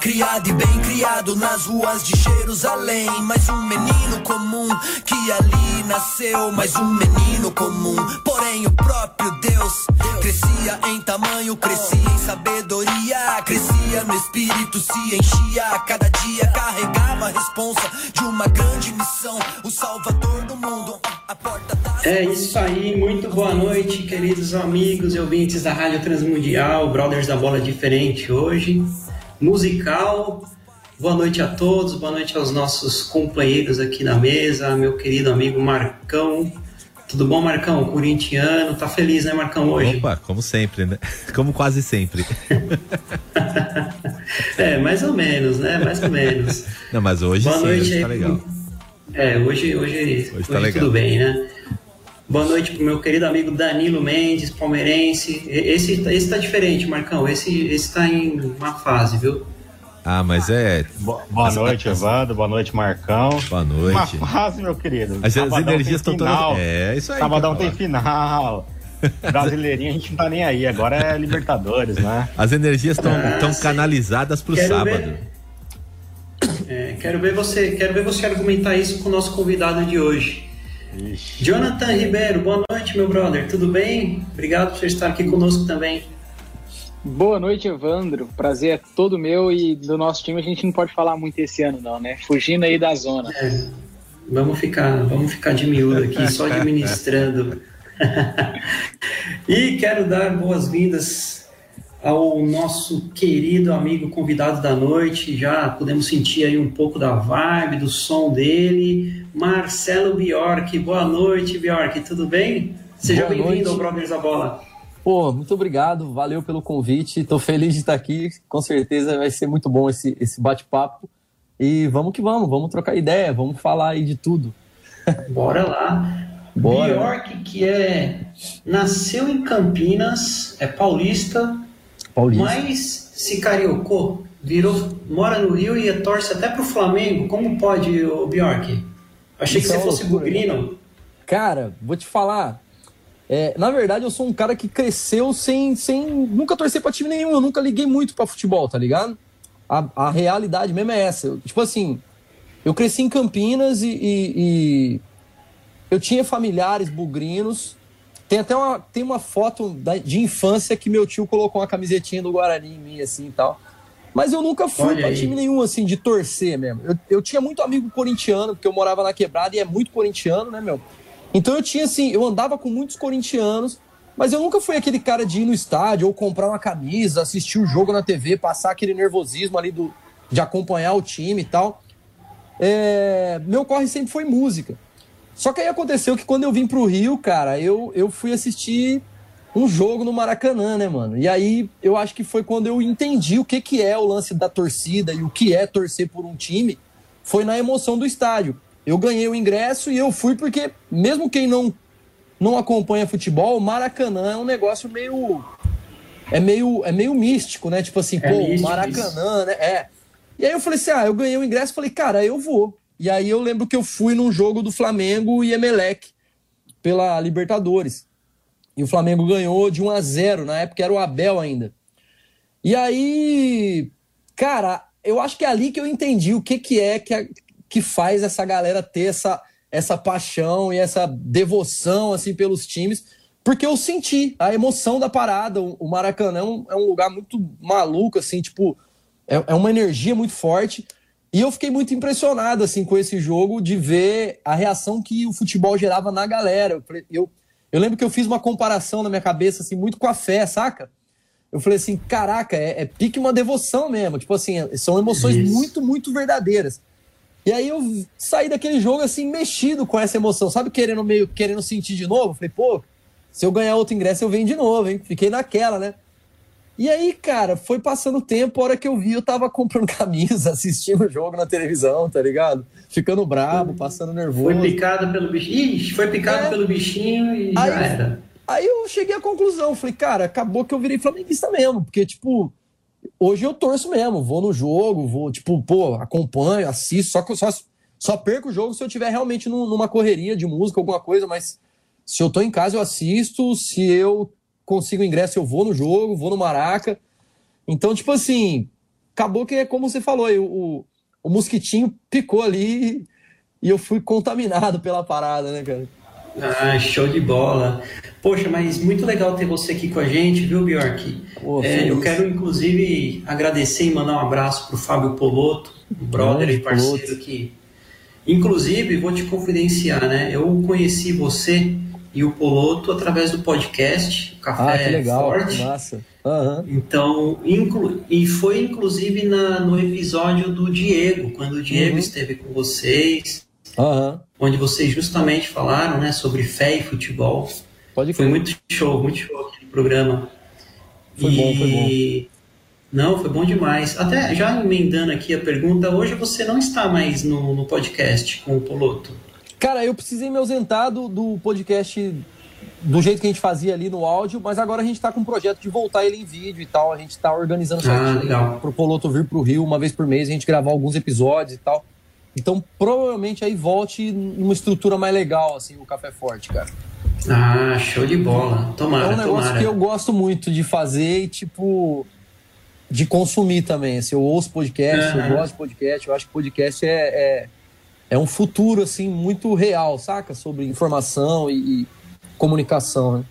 Criado e bem criado nas ruas de Jerusalém. Mais um menino comum que ali nasceu. Mais um menino comum, porém o próprio Deus. Crescia em tamanho, crescia em sabedoria. Crescia no espírito, se enchia. Cada dia carregava a responsa de uma grande missão. O salvador do mundo, a porta da. É isso aí, muito boa noite, queridos amigos e ouvintes da Rádio Transmundial, Brothers da Bola Diferente hoje, musical. Boa noite a todos, boa noite aos nossos companheiros aqui na mesa, meu querido amigo Marcão. Tudo bom, Marcão? Corintiano, tá feliz, né, Marcão, hoje? Opa, como sempre, né? Como quase sempre. é, mais ou menos, né? Mais ou menos. Não, mas hoje boa sim, noite hoje tá legal. É, hoje, hoje, hoje, tá legal. tudo bem, né? Boa noite pro meu querido amigo Danilo Mendes, palmeirense. Esse, esse tá diferente, Marcão. Esse, esse tá em uma fase, viu? Ah, mas é. Bo- Boa noite, Evandro. Boa noite, Marcão. Boa Uma noite. fase, meu querido. As, as energias estão todas. É, isso aí. Sabadão tem final. Brasileirinho a gente não tá nem aí. Agora é Libertadores, né? As energias estão Ah, canalizadas pro Quero sábado. ver. É, quero ver você, quero ver você argumentar isso com o nosso convidado de hoje. Ixi. Jonathan Ribeiro, boa noite, meu brother. Tudo bem? Obrigado por você estar aqui conosco também. Boa noite, Evandro. Prazer é todo meu e do nosso time a gente não pode falar muito esse ano, não, né? Fugindo aí da zona. Vamos ficar, vamos ficar de miúdo aqui, só administrando. e quero dar boas-vindas ao nosso querido amigo convidado da noite. Já podemos sentir aí um pouco da vibe, do som dele, Marcelo Bjork. Boa noite, Bjork. Tudo bem? Seja bem-vindo ao Brothers da Bola. Pô, muito obrigado, valeu pelo convite. Tô feliz de estar aqui. Com certeza vai ser muito bom esse, esse bate-papo. E vamos que vamos, vamos trocar ideia, vamos falar aí de tudo. Bora lá. Bora. Bjork, que é nasceu em Campinas, é paulista, Paulista. mas se cariocou, virou, mora no Rio e torce até pro Flamengo. Como pode, o Bjork? Achei Isso que é você fosse loucura, bugrino. Cara, vou te falar. é, na verdade, eu sou um cara que cresceu sem, sem nunca torcer pra time nenhum. Eu nunca liguei muito pra futebol, tá ligado? A, a realidade mesmo é essa. Eu, tipo assim, eu cresci em Campinas e, e- e eu tinha familiares bugrinos. Tem até uma, tem uma foto da- de infância que meu tio colocou uma camisetinha do Guarani em mim, assim e tal. Mas eu nunca fui Olha pra aí. time nenhum, assim, de torcer mesmo. Eu, eu tinha muito amigo corintiano, porque eu morava na quebrada e é muito corintiano, né, meu? Então eu tinha, assim, eu andava com muitos corintianos, mas eu nunca fui aquele cara de ir no estádio ou comprar uma camisa, assistir o jogo na TV, passar aquele nervosismo ali do, de acompanhar o time e tal. É, meu corre sempre foi música. Só que aí aconteceu que quando eu vim pro Rio, cara, eu, eu fui assistir um jogo no Maracanã, né, mano? E aí eu acho que foi quando eu entendi o que, que é o lance da torcida e o que é torcer por um time. Foi na emoção do estádio. Eu ganhei o ingresso e eu fui porque, mesmo quem não, não acompanha futebol, o Maracanã é um negócio meio. É meio, é meio místico, né? Tipo assim, É pô, místico Maracanã, né? É. E aí eu falei assim: ah, eu ganhei o ingresso, falei, cara, eu vou. E aí eu lembro que eu fui num jogo do Flamengo e Emelec pela Libertadores. E o Flamengo ganhou de 1 a 0 na época era o Abel ainda. E aí, cara, eu acho que é ali que eu entendi o que, que é que, a- que faz essa galera ter essa, essa paixão e essa devoção assim pelos times, porque eu senti a emoção da parada. O Maracanã é um, é um lugar muito maluco, assim, tipo, é, é uma energia muito forte. E eu fiquei muito impressionado assim com esse jogo de ver a reação que o futebol gerava na galera. Eu, eu lembro que eu fiz uma comparação na minha cabeça assim muito com a fé, saca? eu falei assim, caraca, é, é pique uma devoção mesmo. Tipo assim, são emoções Isso. muito, muito verdadeiras. E aí eu saí daquele jogo assim, mexido com essa emoção, sabe? Querendo meio, querendo sentir de novo. Falei, pô, se eu ganhar outro ingresso, eu venho de novo, hein? Fiquei naquela, né? E aí, cara, foi passando o tempo, a hora que eu vi, eu tava comprando camisa, assistindo o jogo na televisão, tá ligado? Ficando bravo, passado nervoso. Foi picado pelo bichinho. Ixi, foi picado É. pelo bichinho e Aí- já era. Aí eu cheguei à conclusão, falei, cara, acabou que eu virei flamenguista mesmo, porque, tipo, hoje eu torço mesmo, vou no jogo, vou, tipo, pô, acompanho, assisto, só, só, só perco o jogo se eu tiver realmente num- numa correria de música, alguma coisa, mas se eu tô em casa eu assisto, se eu consigo ingresso eu vou no jogo, vou no Maraca. Então, tipo assim, acabou que é como você falou, o, o mosquitinho picou ali e eu fui contaminado pela parada, né, cara? Ah, show de bola. Poxa, mas muito legal ter você aqui com a gente, viu, Bjork? Pô, É, eu quero, inclusive, agradecer e mandar um abraço pro Fábio Poloto, um brother Grande e parceiro Poloto. que. Inclusive, vou te confidenciar, né? Eu conheci você e o Poloto através do podcast, o Café Ah, que legal, Forte. que massa. Aham. Então, inclu- e foi inclusive na, no episódio do Diego, quando o Diego Uhum. esteve com vocês, Aham. onde vocês justamente falaram né, sobre fé e futebol. Pode Foi muito show, muito show aquele programa. Foi bom, foi bom. Não, foi bom demais. Até já emendando aqui a pergunta, hoje você não está mais no, no podcast com o Poloto. Cara, eu precisei me ausentar do, do podcast do jeito que a gente fazia ali no áudio, mas agora a gente tá com um projeto de voltar ele em vídeo e tal. A gente tá organizando Ah, legal. pro Poloto vir pro Rio uma vez por mês, a gente gravar alguns episódios e tal. Então, provavelmente aí volte numa estrutura mais legal, assim, o Café Forte, cara. Ah, show de bola. É Tomara, um negócio tomara. que eu gosto muito de fazer e, tipo, de consumir também. Assim, eu ouço podcast, Aham. eu gosto de podcast. Eu acho que podcast é, é, é um futuro, assim, muito real, saca? Sobre informação e, e comunicação, né?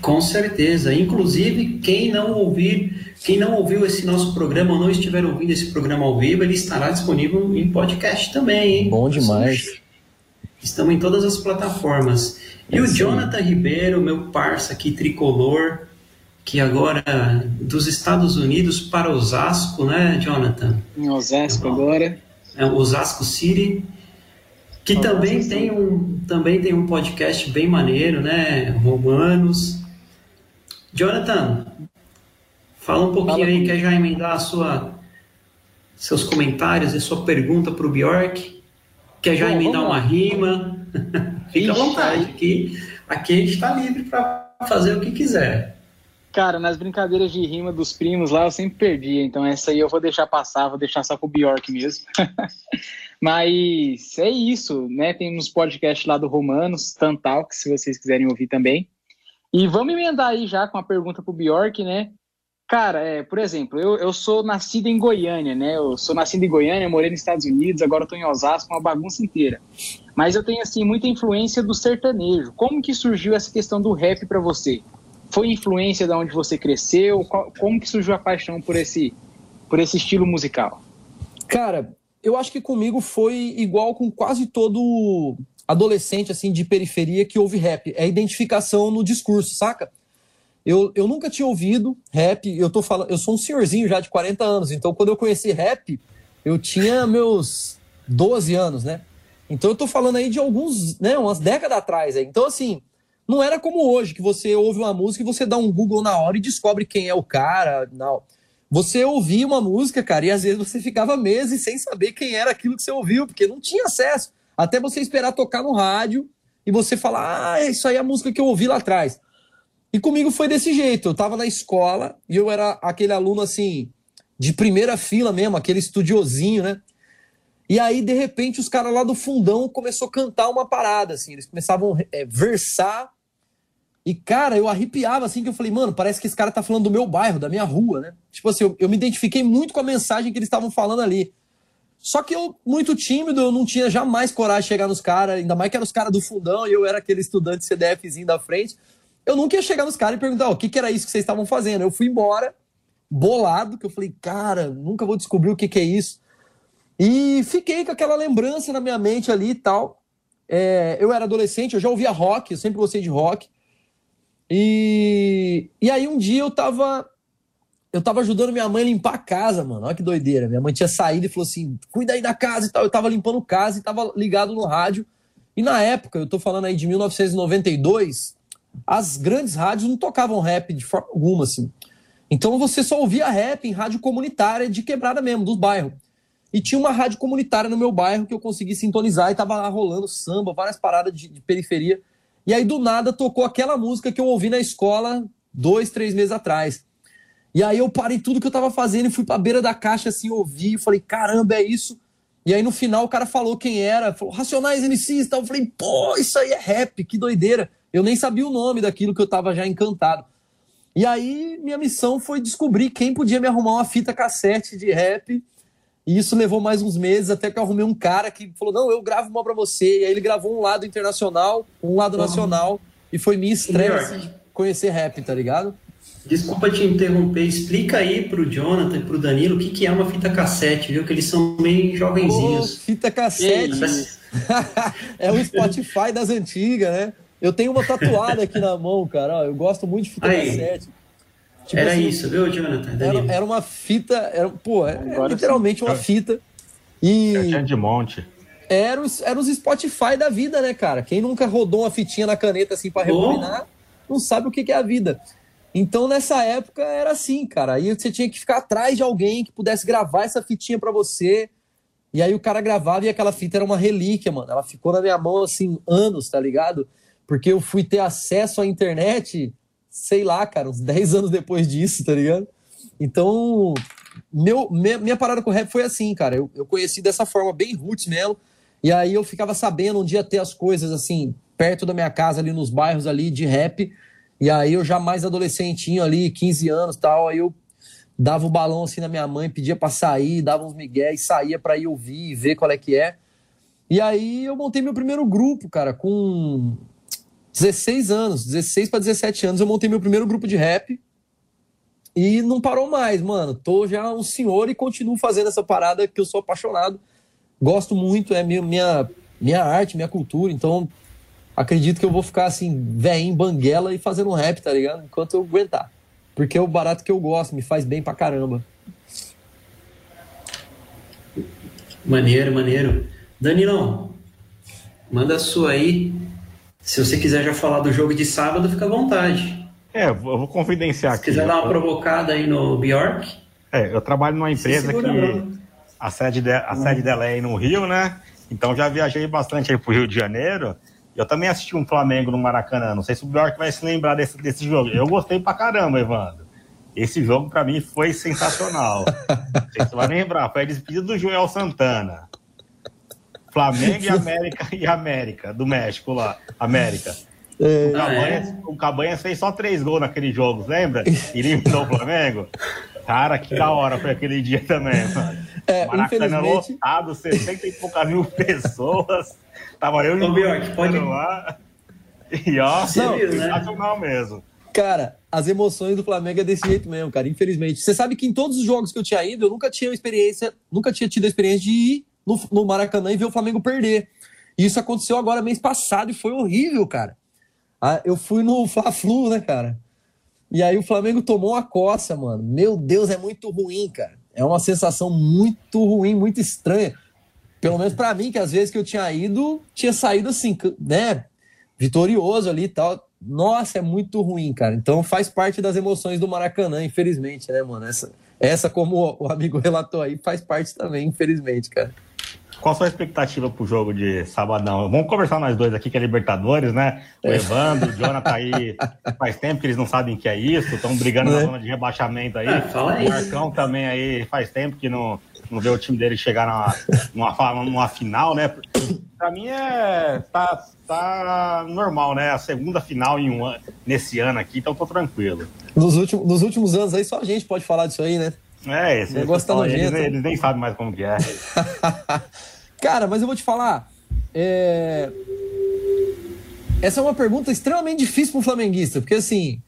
Com certeza. Inclusive, quem não ouvir, quem não ouviu esse nosso programa ou não estiver ouvindo esse programa ao vivo, ele estará disponível em podcast também, hein? Bom demais. Estamos em todas as plataformas. E É o aí. Jonathan Ribeiro, meu parça aqui tricolor, que agora dos Estados Unidos para Osasco, né, Jonathan? Em Osasco agora. É Osasco City, que Osasco também City. tem um também tem um podcast bem maneiro, né? Romanos. Jonathan, fala um pouquinho Fala aí, quer já emendar a sua seus comentários e sua pergunta para o Bjork? Quer já Bom, emendar uma rima? Fica à vontade, aqui, aqui a gente está livre para fazer o que quiser. Cara, nas brincadeiras de rima dos primos lá eu sempre perdia, então essa aí eu vou deixar passar, vou deixar só pro Bjork mesmo. Mas é isso, né? Tem uns podcasts lá do Romanos, Tantalk, se vocês quiserem ouvir também. E vamos emendar aí já com a pergunta pro Bjork, né? Cara, é, por exemplo, eu, eu sou nascido em Goiânia, né? Eu sou nascido em Goiânia, morei nos Estados Unidos, agora tô em Osasco, uma bagunça inteira. Mas eu tenho, assim, muita influência do sertanejo. Como que surgiu essa questão do rap para você? Foi influência de onde você cresceu? Qual- como que surgiu a paixão por esse, por esse estilo musical? Cara, eu acho que comigo foi igual com quase todo adolescente, assim, de periferia que ouve rap. É identificação no discurso, saca? Eu, eu nunca tinha ouvido rap, eu tô falando, eu sou um senhorzinho já de 40 anos, então quando eu conheci rap, eu tinha meus 12 anos, né? Então eu tô falando aí de alguns, né, umas décadas atrás. Então, assim, não era como hoje, que você ouve uma música e você dá um Google na hora e descobre quem é o cara. Não. Você ouvia uma música, cara, e às vezes você ficava meses sem saber quem era aquilo que você ouviu, porque não tinha acesso. Até você esperar tocar no rádio e você falar, ah, isso aí é a música que eu ouvi lá atrás. E comigo foi desse jeito. Eu tava na escola e eu era aquele aluno assim, de primeira fila mesmo, aquele estudiosinho, né? E aí, de repente, os caras lá do fundão começou a cantar uma parada, assim. Eles começavam a é, versar. E, cara, eu arrepiava, assim, que eu falei, mano, parece que esse cara tá falando do meu bairro, da minha rua, né? Tipo assim, eu, eu me identifiquei muito com a mensagem que eles estavam falando ali. Só que eu, muito tímido, eu não tinha jamais coragem de chegar nos caras, ainda mais que eram os caras do fundão e eu era aquele estudante CDFzinho da frente. Eu nunca ia chegar nos caras e perguntar, ó, o que, que era isso que vocês estavam fazendo? Eu fui embora, bolado, que eu falei, cara, nunca vou descobrir o que, que é isso. E fiquei com aquela lembrança na minha mente ali e tal. É, eu era adolescente, eu já ouvia rock, eu sempre gostei de rock. E, e aí um dia eu tava eu tava ajudando minha mãe a limpar a casa, mano. Olha que doideira. Minha mãe tinha saído e falou assim: cuida aí da casa e tal. Eu tava limpando casa e tava ligado no rádio. E na época, eu tô falando aí de 1992, as grandes rádios não tocavam rap de forma alguma, assim. Então você só ouvia rap em rádio comunitária de quebrada mesmo, dos bairros. E tinha uma rádio comunitária no meu bairro que eu consegui sintonizar e tava lá rolando samba, várias paradas de, de periferia. E aí, do nada, tocou aquela música que eu ouvi na escola dois, três meses atrás. E aí eu parei tudo que eu tava fazendo e fui pra beira da caixa assim, ouvi, falei, caramba, é isso. E aí no final o cara falou quem era, falou Racionais MCs e tal. Eu falei, pô, isso aí é rap, que doideira. Eu nem sabia o nome daquilo que eu tava já encantado. E aí minha missão foi descobrir quem podia me arrumar uma fita cassete de rap. E isso levou mais uns meses até que eu arrumei um cara que falou: Não, eu gravo uma pra você. E aí ele gravou um lado internacional, um lado nacional. E foi minha estreia assim, de conhecer rap, tá ligado? Desculpa te interromper, explica aí pro Jonathan e pro Danilo o que, que é uma fita cassete, viu? Que eles são bem jovenzinhos. Ô, fita cassete. é o Spotify das antigas, né? Eu tenho uma tatuada aqui na mão, cara. Ó, eu gosto muito de fita Aí. cassete. Tipo Era assim, isso, viu, Jonathan? Era, era uma fita, era, pô, é, é Agora literalmente uma fita. E Eu tinha de monte. era os, era os Spotify da vida, né, cara? Quem nunca rodou uma fitinha na caneta assim pra Oh. rebobinar, não sabe o que que é a vida. Então, nessa época, era assim, cara. Aí você tinha que ficar atrás de alguém que pudesse gravar essa fitinha pra você. E aí o cara gravava e aquela fita era uma relíquia, mano. Ela ficou na minha mão, assim, anos, tá ligado? Porque eu fui ter acesso à internet, sei lá, cara, uns 10 anos depois disso, tá ligado? Então, meu, minha, minha parada com rap foi assim, cara. Eu, eu conheci dessa forma, bem roots mesmo. E aí eu ficava sabendo onde ia ter as coisas, assim, perto da minha casa, ali nos bairros ali de rap. E aí eu já mais adolescentinho ali, 15 anos tal, aí eu dava o balão assim na minha mãe, pedia pra sair, dava uns migué e saía pra ir ouvir e ver qual é que é. E aí eu montei meu primeiro grupo, cara, com 16 anos, 16 para 17 anos, eu montei meu primeiro grupo de rap. E não parou mais, mano. Tô já um senhor e continuo fazendo essa parada que eu sou apaixonado. Gosto muito, é minha, minha, minha arte, minha cultura. Então, acredito que eu vou ficar assim, velhinho, banguela e fazendo um rap, tá ligado? Enquanto eu aguentar. Porque é o barato que eu gosto, me faz bem pra caramba. Maneiro, maneiro. Danilão, manda a sua aí. Se você quiser já falar do jogo de sábado, fica à vontade. É, eu vou confidenciar Se aqui. quiser dar uma provocada aí no Bjork, É, eu trabalho numa empresa que a sede, de, a sede dela é aí no Rio, né? Então já viajei bastante aí pro Rio de Janeiro. Eu também assisti um Flamengo no Maracanã. Não sei se o Bjork vai se lembrar desse, desse jogo. Eu gostei pra caramba, Evandro. Esse jogo pra mim foi sensacional. Não sei se você vai lembrar. Foi a despedida do Joel Santana. Flamengo e América e América, do México lá. América. O Ah, é? Cabanhas, o Cabanhas fez só três gols naquele jogo, lembra? E eliminou o Flamengo. Cara, que da hora foi aquele dia também, mano. É, Maracanã infelizmente- lotado, 60 e poucas mil pessoas. Tava eu e o Luiz pode- lá. E ó, viu, né? sensacional mesmo. Cara, as emoções do Flamengo é desse jeito mesmo, cara, infelizmente. Você sabe que em todos os jogos que eu tinha ido, eu nunca tinha experiência, nunca tinha tido a experiência de ir no, no Maracanã e ver o Flamengo perder. Isso aconteceu agora mês passado e foi horrível, cara. Ah, Eu fui no Fla-Flu, né, cara? E aí o Flamengo tomou uma coça, mano. Meu Deus, é muito ruim, cara. É uma sensação muito ruim, muito estranha. Pelo menos pra mim, que às vezes que eu tinha ido, tinha saído assim, né? Vitorioso ali e tal. Nossa, é muito ruim, cara. Então faz parte das emoções do Maracanã, infelizmente, né, mano? Essa, essa como o amigo relatou aí, faz parte também, infelizmente, cara. Qual a sua expectativa pro jogo de sabadão? Vamos conversar nós dois aqui, que é Libertadores, né? O Evandro, o Jonathan aí, faz tempo que eles não sabem o que é isso, estão brigando na Né? zona de rebaixamento aí. Fala o aí. Marcão também aí faz tempo que não, não vê o time dele chegar numa, numa, numa final, né? Pra mim é. Tá, tá normal, né? A segunda final em um, nesse ano aqui, então tô tranquilo. Nos últimos, nos últimos anos aí, só a gente pode falar disso aí, né? É, esse O negócio tá pessoal, eles, nojento. eles nem sabem mais como que é. Cara, mas eu vou te falar. é, Essa é uma pergunta extremamente difícil para um flamenguista, porque assim,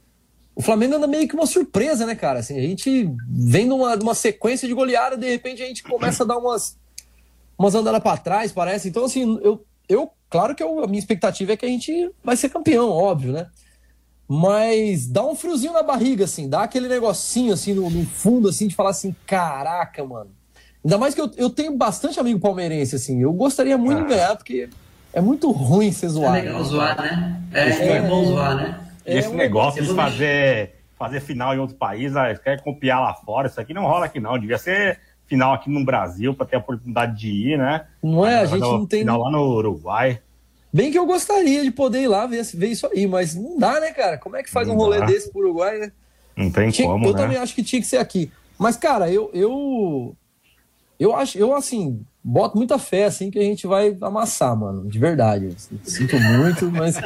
o Flamengo anda meio que uma surpresa, né, cara? Assim, a gente vem numa, numa sequência de goleada, de repente a gente começa a dar umas, umas andadas para trás, parece. Então, assim, eu, eu claro que eu- a minha expectativa é que a gente vai ser campeão, óbvio, né? Mas dá um friozinho na barriga, assim, dá aquele negocinho assim no, no fundo, assim, de falar assim, caraca, mano. Ainda mais que eu, eu tenho bastante amigo palmeirense, assim. Eu gostaria muito de ganhar, porque é muito ruim ser É zoado. legal zoar, né? É, é bom zoar, né? E esse um negócio de eu vou fazer, fazer final em outro país, ah, quer copiar lá fora, isso aqui não rola aqui não. Devia ser final aqui no Brasil para ter a oportunidade de ir, né? Não é? A gente não tem. Final lá no Uruguai. Bem que eu gostaria de poder ir lá ver, ver isso aí, mas não dá, né, cara? Como é que faz Não um rolê dá. desse pro Uruguai, né? Não tem Tinha- como, eu né? também acho que tinha que ser aqui. Mas, cara, eu, eu. Eu acho, eu assim, boto muita fé, assim, que a gente vai amassar, mano. De verdade. Sinto muito, mas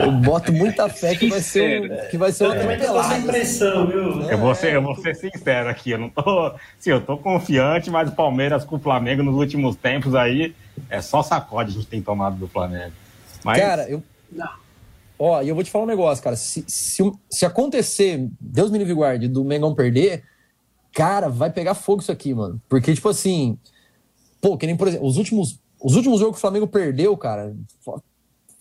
eu boto muita fé que vai ser, um- que vai ser uma atropelada. impressão, viu? Eu vou, ser, eu vou ser sincero aqui, eu não tô. Sim, eu tô confiante, mas o Palmeiras com o Flamengo nos últimos tempos aí é só sacode a gente tem tomado do Flamengo. Mas Cara, eu. Ó, e eu vou te falar um negócio, cara. Se, se, se acontecer, Deus me livre guarde, do Mengão perder, cara, vai pegar fogo isso aqui, mano. Porque, tipo assim. Pô, que nem, por exemplo, os últimos, os últimos jogos que o Flamengo perdeu, cara.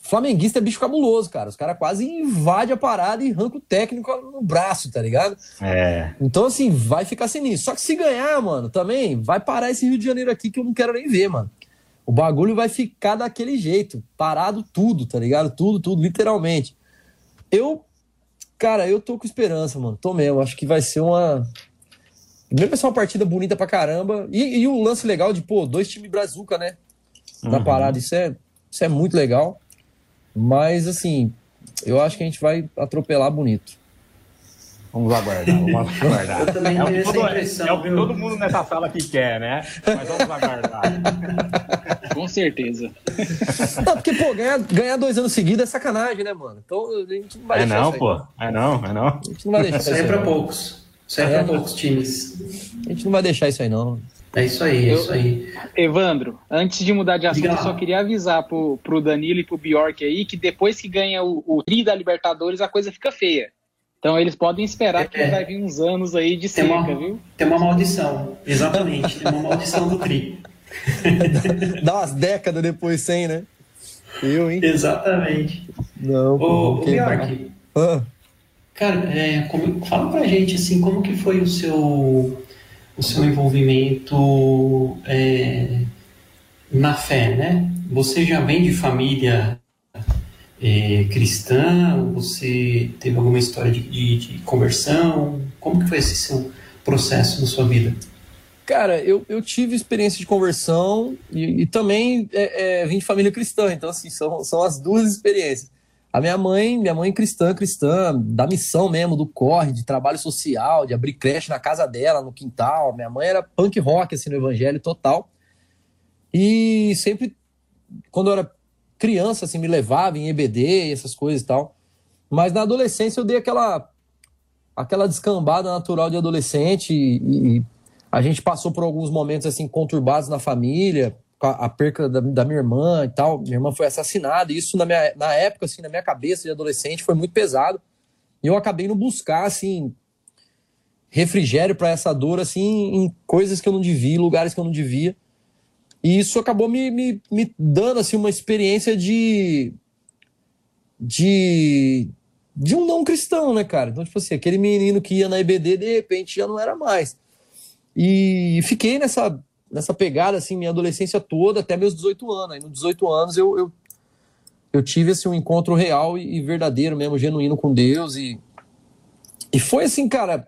Flamenguista é bicho cabuloso, cara. Os caras quase invadem a parada e arrancam o técnico no braço, tá ligado? é. Então, assim, vai ficar sinistro. Só que se ganhar, mano, também vai parar esse Rio de Janeiro aqui que eu não quero nem ver, mano. O bagulho vai ficar daquele jeito, parado tudo, tá ligado? Tudo, tudo, literalmente. Eu, cara, eu tô com esperança, mano. Tô mesmo. Acho que vai ser uma. Primeiro vai ser uma partida bonita pra caramba. E, e o lance legal de, pô, dois times brazuca, né? Na Uhum. parada. Isso é, isso é muito legal. Mas, assim, eu acho que a gente vai atropelar bonito. Vamos aguardar, vamos aguardar. Eu também é, o tenho que essa todo, impressão, é o que todo mundo nessa sala aqui quer, né? Mas vamos aguardar. Com certeza. Não, porque, pô, ganhar, ganhar dois anos seguidos é sacanagem, né, mano? Então a gente não vai É deixar não, isso aí, pô. É não, é não. A gente não vai deixar Isso isso é pra não. poucos. Isso aí é É. pra poucos times. A gente não vai deixar isso aí, não. É isso aí, é Eu- isso aí. Evandro, antes de mudar de assunto, eu só queria avisar pro, pro Danilo e pro Bjork aí que depois que ganha o, o tri da Libertadores, a coisa fica feia. Então eles podem esperar que É. vai vir uns anos aí de seca, uma, viu? tem uma maldição. Exatamente, tem uma maldição do Tri. Dá umas décadas depois sem, né? Eu, hein? Exatamente. Não, Ô, ô. Bjork, Ah, cara, é, como- fala pra gente assim, como que foi o seu, o seu envolvimento é, na fé, né? Você já vem de família é, cristã? Você teve alguma história de, de, de conversão? Como que foi esse seu processo na sua vida? Cara, eu, eu tive experiência de conversão e, e também é, é, vim de família cristã, então assim, são, são as duas experiências. A minha mãe, minha mãe cristã, cristã, da missão mesmo, do corre, de trabalho social, de abrir creche na casa dela, no quintal. Minha mãe era punk rock, assim, no evangelho total. E sempre, quando eu era criança, assim, me levava em EBD essas coisas e tal. Mas na adolescência eu dei aquela, aquela descambada natural de adolescente e, e a gente passou por alguns momentos assim conturbados na família, a, a perca da, da minha irmã e tal. Minha irmã foi assassinada, e isso na, minha, na época, assim, na minha cabeça de adolescente, foi muito pesado. E eu acabei no buscar, assim, refrigério para essa dor, assim, em coisas que eu não devia, lugares que eu não devia. E isso acabou me, me, me dando, assim, uma experiência de. de. de um não cristão, né, cara? Então, tipo assim, aquele menino que ia na EBD, de repente já não era mais. E fiquei nessa, nessa pegada, assim, minha adolescência toda, até meus 18 anos. Aí, nos 18 anos, eu, eu, eu tive, assim, um encontro real e, e verdadeiro mesmo, genuíno com Deus. E, e foi assim, cara.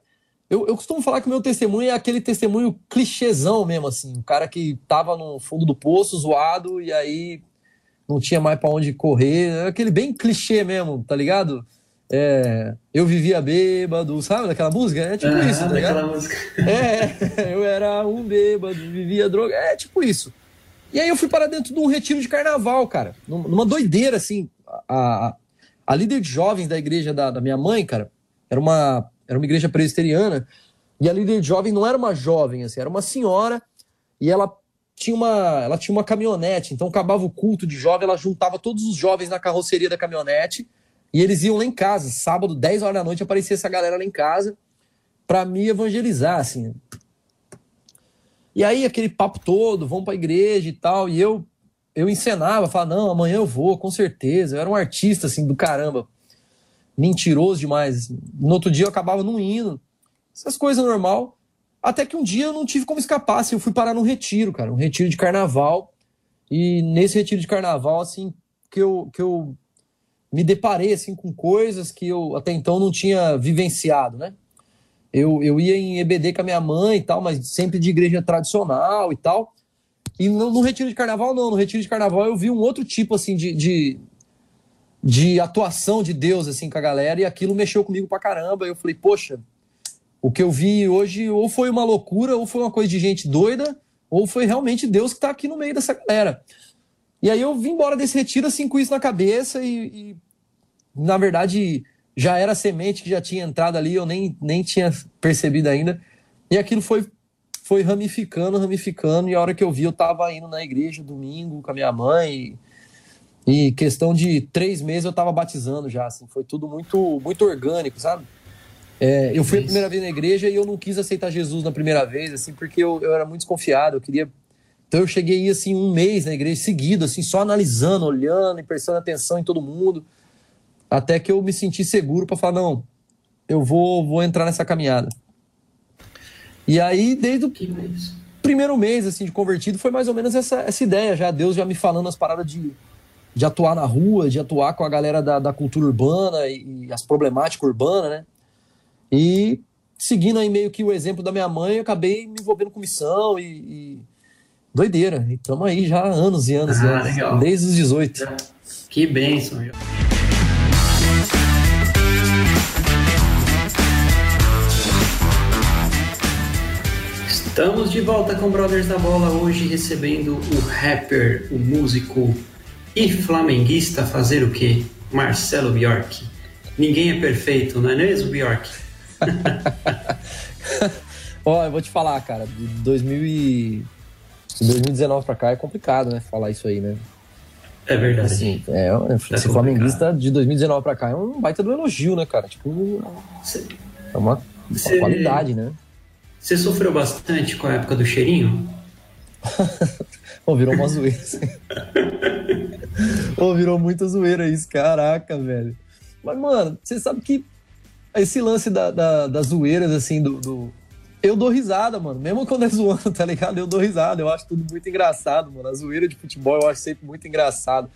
Eu, eu costumo falar que o meu testemunho é aquele testemunho clichêzão mesmo, assim. O cara que tava no fundo do poço, zoado, e aí não tinha mais para onde correr. É aquele bem clichê mesmo, tá ligado? É, eu vivia bêbado, sabe daquela música? É tipo Ah, isso, tá ligado? música. É, eu era um bêbado, vivia droga. É tipo isso. E aí eu fui para dentro de um retiro de carnaval, cara. Num- Numa doideira, assim. A, a, a líder de jovens da igreja da, da minha mãe, cara, era uma, era uma igreja presbiteriana. E a líder de jovem não era uma jovem, assim, era uma senhora. E ela tinha uma, ela tinha uma caminhonete. Então acabava o culto de jovem, ela juntava todos os jovens na carroceria da caminhonete. E eles iam lá em casa. Sábado, 10 horas da noite, aparecia essa galera lá em casa para me evangelizar, assim. E aí aquele papo todo, vamos para a igreja e tal, e eu eu encenava, falava, não, amanhã eu vou, com certeza. Eu era um artista assim do caramba. Mentiroso demais. No outro dia eu acabava não indo. Essas coisas normal. Até que um dia eu não tive como escapar, assim, eu fui parar num retiro, cara, um retiro de carnaval. E nesse retiro de carnaval, assim, que eu, que eu me deparei, assim, com coisas que eu até então não tinha vivenciado, né? Eu, eu ia em EBD com a minha mãe e tal, mas sempre de igreja tradicional e tal. E no, no retiro de carnaval, não. No retiro de carnaval eu vi um outro tipo, assim, de, de, de atuação de Deus, assim, com a galera. E aquilo mexeu comigo pra caramba. Eu falei, poxa, o que eu vi hoje ou foi uma loucura, ou foi uma coisa de gente doida, ou foi realmente Deus que está aqui no meio dessa galera. E aí eu vim embora desse retiro assim com isso na cabeça e, e na verdade já era semente que já tinha entrado ali, eu nem, nem tinha percebido ainda. E aquilo foi foi ramificando, ramificando, e a hora que eu vi, eu estava indo na igreja domingo com a minha mãe, e, e questão de três meses eu estava batizando já, assim, foi tudo muito, muito orgânico, sabe? É, eu fui a primeira vez na igreja e eu não quis aceitar Jesus na primeira vez, assim, porque eu, eu era muito desconfiado, eu queria... Então eu cheguei, assim, um mês na igreja seguido, assim, só analisando, olhando e prestando atenção em todo mundo, até que eu me senti seguro para falar, não, eu vou, vou entrar nessa caminhada. E aí, desde o primeiro mês, assim, de convertido, foi mais ou menos essa, essa ideia já, Deus já me falando as paradas de, de atuar na rua, de atuar com a galera da, da cultura urbana e, e as problemáticas urbanas, né? E seguindo aí meio que o exemplo da minha mãe, eu acabei me envolvendo com missão e, e... doideira. E estamos aí já há anos e anos, Ah, e anos legal. desde os 18. Que bênção. Estamos de volta com Brothers da Bola, hoje recebendo o rapper, o músico e flamenguista fazer o quê? Marcelo Bjork. Ninguém é perfeito, não é mesmo, Bjork? Ó, eu vou te falar, cara, de 2000 e... de 2019 pra cá é complicado, né? Falar isso aí, né? É verdade. Assim, é, ser complicado. flamenguista de 2019 pra cá é um baita do elogio, né, cara? Tipo, Cê- é uma, uma Cê- qualidade, né? Você sofreu bastante com a época do cheirinho? Pô, virou uma zoeira. Pô, virou muita zoeira isso, caraca, velho. Mas, mano, você sabe que esse lance da, da- das zoeiras, assim, do, do- Eu dou risada, mano. Mesmo quando é zoando, tá ligado? Eu dou risada. Eu acho tudo muito engraçado, mano. A zoeira de futebol eu acho sempre muito engraçado.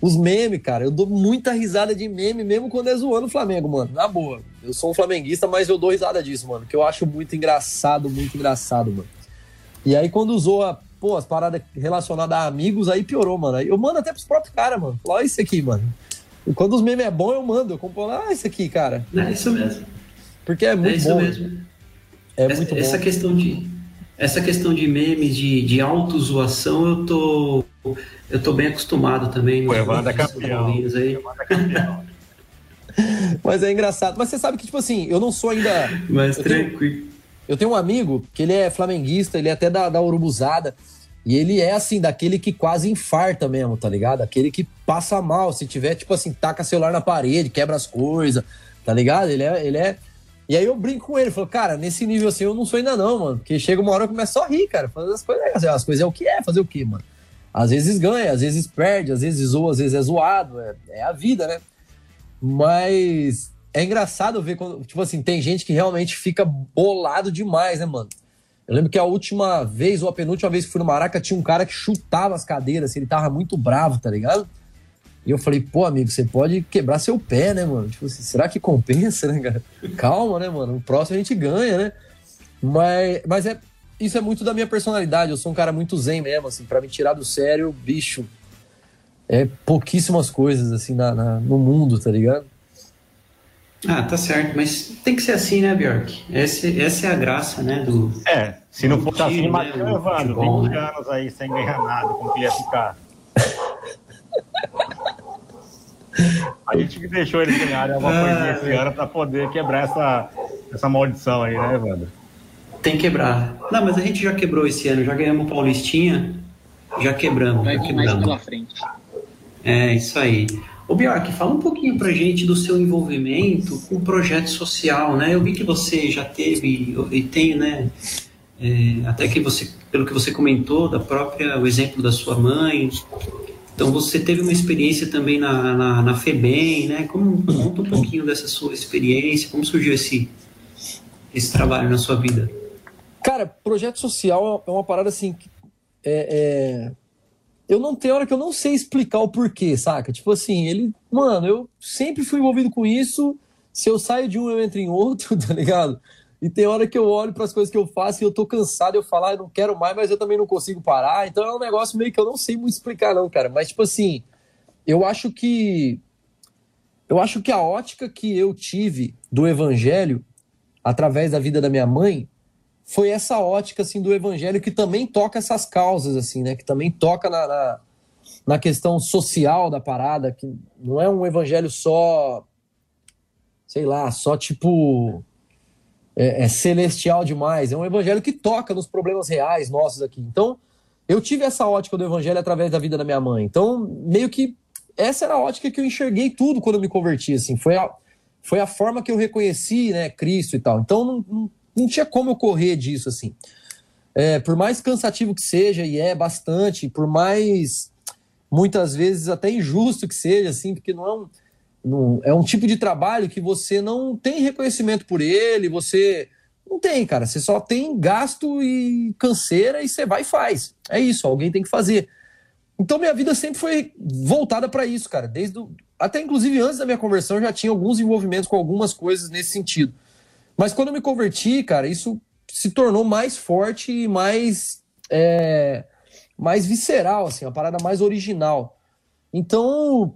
Os memes, cara, eu dou muita risada de meme, mesmo quando é zoando o Flamengo, mano. Na boa. Eu sou um flamenguista, mas eu dou risada disso, mano. Que eu acho muito engraçado, muito engraçado, mano. E aí, quando usou a, pô, as paradas relacionadas a amigos, aí piorou, mano. Aí eu mando até pros próprios caras, mano. Olha isso aqui, mano. E quando os memes é bom, eu mando. Eu compro, ah, isso aqui, cara. É isso mesmo. Porque é É muito isso bom. mesmo. É essa, muito bom. essa questão de essa questão de memes de, de autozoação eu tô eu tô bem acostumado também nos Evandro é campeão. aí Mas é engraçado. Mas você sabe que, tipo assim, eu não sou ainda. mas Eu tenho- tranquilo Eu tenho um amigo que ele é flamenguista, ele é até da, da Urubuzada. E ele é assim, daquele que quase infarta mesmo, tá ligado? Aquele que passa mal. Se tiver, tipo assim, taca celular na parede, quebra as coisas, tá ligado? Ele é, ele é. E aí eu brinco com ele, falo, cara, nesse nível assim eu não sou ainda não, mano. Porque chega uma hora que eu começo a rir, cara. Fazer as coisas, as coisas é o que é, fazer o quê, mano? Às vezes ganha, às vezes perde, às vezes zoa, às vezes é zoado. É, é a vida, né? Mas é engraçado ver quando, tipo assim, tem gente que realmente fica bolado demais, né, mano? Eu lembro que a última vez, ou a penúltima vez que fui no Maraca, tinha um cara que chutava as cadeiras, assim, ele tava muito bravo, tá ligado? E eu falei, pô, amigo, você pode quebrar seu pé, né, mano? Tipo assim, será que compensa, né, cara? Calma, né, mano? O próximo a gente ganha, né? Mas, mas é, isso é muito da minha personalidade. Eu sou um cara muito zen mesmo, assim, pra me tirar do sério, bicho. É pouquíssimas coisas, assim, na, na- no mundo, tá ligado? Ah tá certo mas tem que ser assim né Bjork essa, essa é a graça né do É, se não fosse assim, né, imagina o Evandro, futebol, 20 né? anos aí sem ganhar nada, como que ele ia ficar? A gente que deixou eles ganharem alguma coisinha esse ano pra poder quebrar essa, essa maldição aí, né, Evandro? tem que quebrar não mas a gente já quebrou esse ano já ganhamos Paulistinha já quebramos Vai já vir mais quebramos. pela frente. É, isso aí. Ô Bjork, fala um pouquinho pra gente do seu envolvimento com o projeto social, né? Eu vi que você já teve e tem, né? é, até que você, pelo que você comentou, da própria, o exemplo da sua mãe, Então você teve uma experiência também na, na, na FEBEM, né? Como, conta um pouquinho dessa sua experiência, como surgiu esse, esse trabalho na sua vida? Cara, projeto social é uma parada assim. É, é... Eu não tenho hora que eu não sei explicar o porquê, saca? Tipo assim, ele. Mano, eu sempre fui envolvido com isso. Se eu saio de um, eu entro em outro, tá ligado? E tem hora que eu olho para as coisas que eu faço e eu tô cansado, eu falo, ah, eu não quero mais, mas eu também não consigo parar. Então é um negócio meio que eu não sei muito explicar, não, cara. Mas, tipo assim, eu acho que. Eu acho que a ótica que eu tive do evangelho, através da vida da minha mãe, foi essa ótica, assim, do evangelho que também toca essas causas, assim, né? Que também toca na, na, na questão social da parada, que não é um evangelho só. Sei lá, só tipo é, é, celestial demais. É um evangelho que toca nos problemas reais nossos aqui. Então, eu tive essa ótica do evangelho através da vida da minha mãe. Então, meio que essa era a ótica que eu enxerguei tudo quando eu me converti. Assim, foi a, foi a forma que eu reconheci, né, Cristo e tal. Então, não, não, não tinha como eu correr disso assim. É, por mais cansativo que seja e é bastante, por mais muitas vezes até injusto que seja, assim, porque não é um não, é um tipo de trabalho que você não tem reconhecimento por ele, você não tem, cara. Você só tem gasto e canseira e você vai e faz. É isso, alguém tem que fazer. Então minha vida sempre foi voltada para isso, cara. Desde até inclusive antes da minha conversão já tinha alguns envolvimentos com algumas coisas nesse sentido. Mas quando eu me converti, cara, isso se tornou mais forte e mais é, mais visceral, assim, uma parada mais original. Então,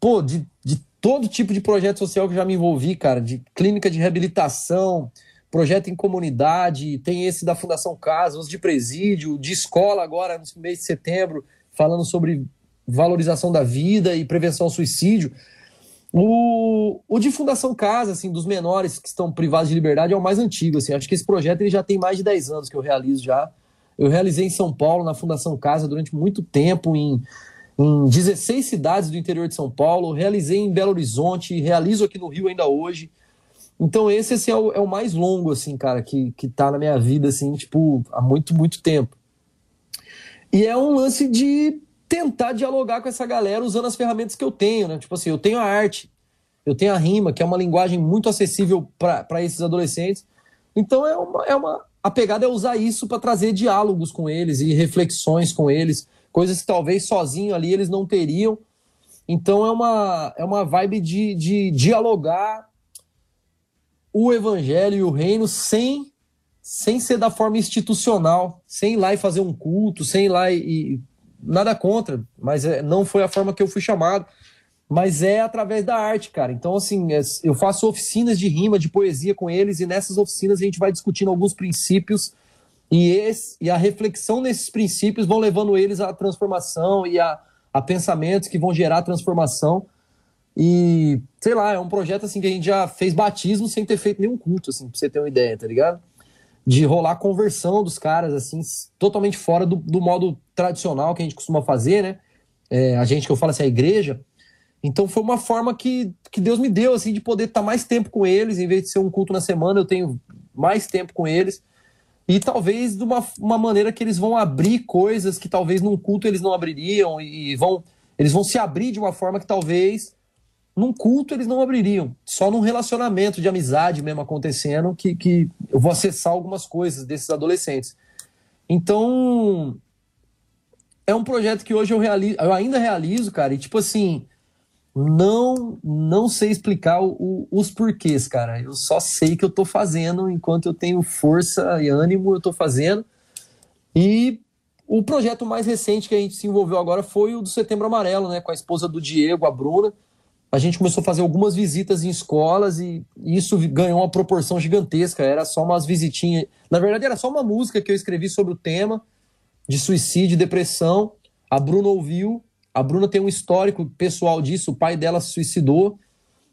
pô, de, de todo tipo de projeto social que já me envolvi, cara, de clínica de reabilitação, projeto em comunidade, tem esse da Fundação Casa, os de presídio, de escola agora no mês de setembro, falando sobre valorização da vida e prevenção ao suicídio. O, o de Fundação Casa, assim, dos menores que estão privados de liberdade, é o mais antigo, assim. Acho que esse projeto ele já tem mais de 10 anos que eu realizo já. Eu realizei em São Paulo, na Fundação Casa, durante muito tempo, em em 16 cidades do interior de São Paulo, realizei em Belo Horizonte, realizo aqui no Rio ainda hoje. Então esse assim, é, o, é o mais longo, assim, cara, que, que tá na minha vida, assim, tipo, há muito, muito tempo. E é um lance de tentar dialogar com essa galera usando as ferramentas que eu tenho, né? Tipo assim, eu tenho a arte, eu tenho a rima, que é uma linguagem muito acessível para esses adolescentes. Então é uma, é uma. A pegada é usar isso para trazer diálogos com eles e reflexões com eles coisas que talvez sozinho ali eles não teriam. Então é uma, é uma vibe de, de dialogar o evangelho e o reino sem, sem ser da forma institucional, sem ir lá e fazer um culto, sem ir lá e. nada contra, mas é, não foi a forma que eu fui chamado. Mas é através da arte, cara. Então, assim, é, eu faço oficinas de rima, de poesia com eles, e nessas oficinas a gente vai discutindo alguns princípios e, esse, e a reflexão nesses princípios vão levando eles à transformação e a, a pensamentos que vão gerar transformação. E, sei lá, é um projeto assim que a gente já fez batismo sem ter feito nenhum culto, assim, pra você ter uma ideia, tá ligado? De rolar conversão dos caras, assim, totalmente fora do, do modo tradicional que a gente costuma fazer, né? É, a gente que eu falo assim, a igreja. Então foi uma forma que, que Deus me deu, assim, de poder estar mais tempo com eles, em vez de ser um culto na semana, eu tenho mais tempo com eles e talvez de uma, uma maneira que eles vão abrir coisas que talvez num culto eles não abririam e vão eles vão se abrir de uma forma que talvez num culto eles não abririam. Só num relacionamento de amizade mesmo acontecendo que, que eu vou acessar algumas coisas desses adolescentes. Então, é um projeto que hoje eu, realizo, eu ainda realizo, cara, e tipo assim, não não sei explicar o, os porquês, cara. Eu só sei que eu tô fazendo enquanto eu tenho força e ânimo, eu tô fazendo. E o projeto mais recente que a gente se envolveu agora foi o do Setembro Amarelo, né, com a esposa do Diego, a Bruna. A gente começou a fazer algumas visitas em escolas e isso ganhou uma proporção gigantesca. Era só umas visitinhas. Na verdade, era só uma música que eu escrevi sobre o tema de suicídio e depressão. A Bruna ouviu a Bruna tem um histórico pessoal disso, o pai dela se suicidou.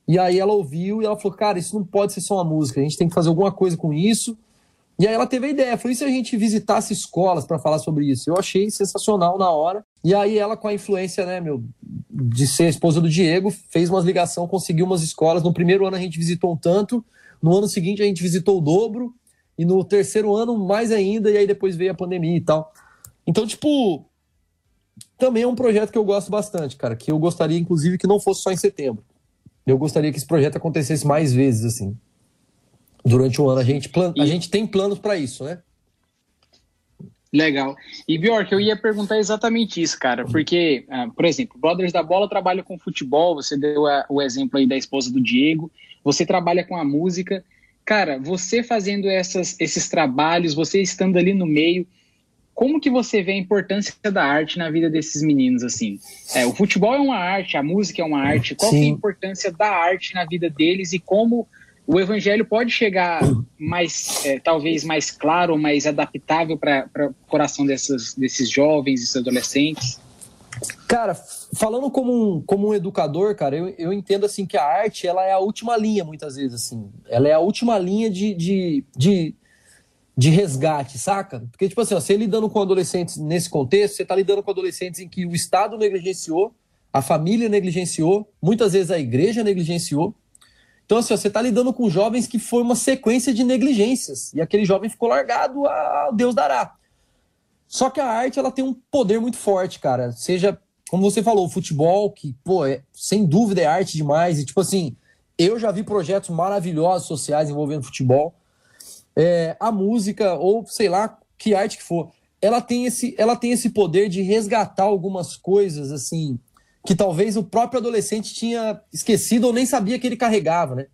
E aí ela ouviu e ela falou: Cara, isso não pode ser só uma música, a gente tem que fazer alguma coisa com isso. E aí ela teve a ideia, foi se a gente visitasse escolas para falar sobre isso. Eu achei sensacional na hora. E aí ela, com a influência, né, meu, de ser esposa do Diego, fez umas ligações, conseguiu umas escolas. No primeiro ano a gente visitou um tanto, no ano seguinte a gente visitou o dobro, e no terceiro ano mais ainda, e aí depois veio a pandemia e tal. Então, tipo, também é um projeto que eu gosto bastante, cara. Que eu gostaria, inclusive, que não fosse só em setembro. Eu gostaria que esse projeto acontecesse mais vezes, assim. Durante o ano. A gente, plan... E- a gente tem planos para isso, né? Legal. E Bjork, eu ia perguntar exatamente isso, cara, porque, ah, por exemplo, Brothers da Bola trabalha com futebol, você deu a- o exemplo aí da esposa do Diego, você trabalha com a música. Cara, você fazendo essas, esses trabalhos, você estando ali no meio, como que você vê a importância da arte na vida desses meninos, assim? É, o futebol é uma arte, a música é uma arte, qual que é a importância da arte na vida deles e como o evangelho pode chegar mais, é, talvez mais claro, mais adaptável para o coração dessas, desses jovens, desses adolescentes? Cara, falando como um, como um educador, cara, eu, eu entendo assim que a arte ela é a última linha, muitas vezes, assim. Ela é a última linha de, de, de, de resgate, saca? Porque, tipo assim, ó, você lidando com adolescentes nesse contexto, você tá lidando com adolescentes em que o Estado negligenciou, a família negligenciou, muitas vezes a igreja negligenciou. Então, assim, ó, você tá lidando com jovens que foi uma sequência de negligências. E aquele jovem ficou largado a Deus dará. Só que a arte ela tem um poder muito forte, cara. Seja, como você falou, o futebol, que, pô, é, sem dúvida é arte demais. E, tipo assim, eu já vi projetos maravilhosos sociais envolvendo futebol. É, a música, ou sei lá, que arte que for, ela tem, esse, ela tem esse poder de resgatar algumas coisas, assim, que talvez o próprio adolescente tinha esquecido ou nem sabia que ele carregava, né?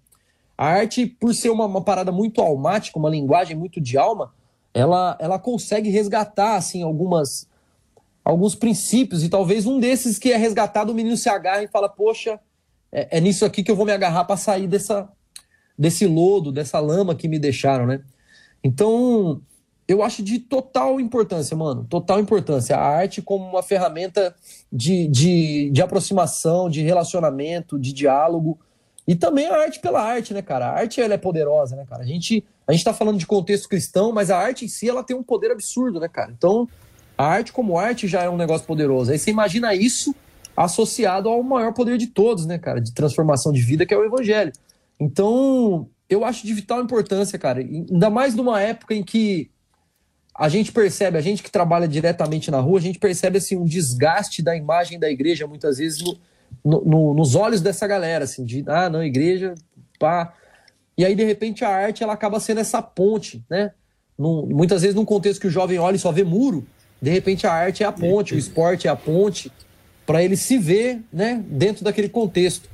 A arte, por ser uma, uma parada muito almática, uma linguagem muito de alma, ela, ela consegue resgatar assim algumas alguns princípios e talvez um desses que é resgatado o menino se agarra e fala poxa é, é nisso aqui que eu vou me agarrar para sair dessa desse lodo dessa lama que me deixaram né então eu acho de total importância mano total importância a arte como uma ferramenta de, de, de aproximação de relacionamento de diálogo e também a arte pela arte, né, cara? A arte ela é poderosa, né, cara? A gente, a gente tá falando de contexto cristão, mas a arte em si ela tem um poder absurdo, né, cara? Então, a arte como arte já é um negócio poderoso. Aí você imagina isso associado ao maior poder de todos, né, cara? De transformação de vida, que é o evangelho. Então, eu acho de vital importância, cara. Ainda mais numa época em que a gente percebe, a gente que trabalha diretamente na rua, a gente percebe assim um desgaste da imagem da igreja muitas vezes no, no- no- nos olhos dessa galera, assim, de ah, não, igreja, pá. E aí, de repente, a arte ela acaba sendo essa ponte, né? Num- muitas vezes, num contexto que o jovem olha e só vê muro, de repente a arte é a ponte, o esporte é a ponte, para ele se ver né, dentro daquele contexto.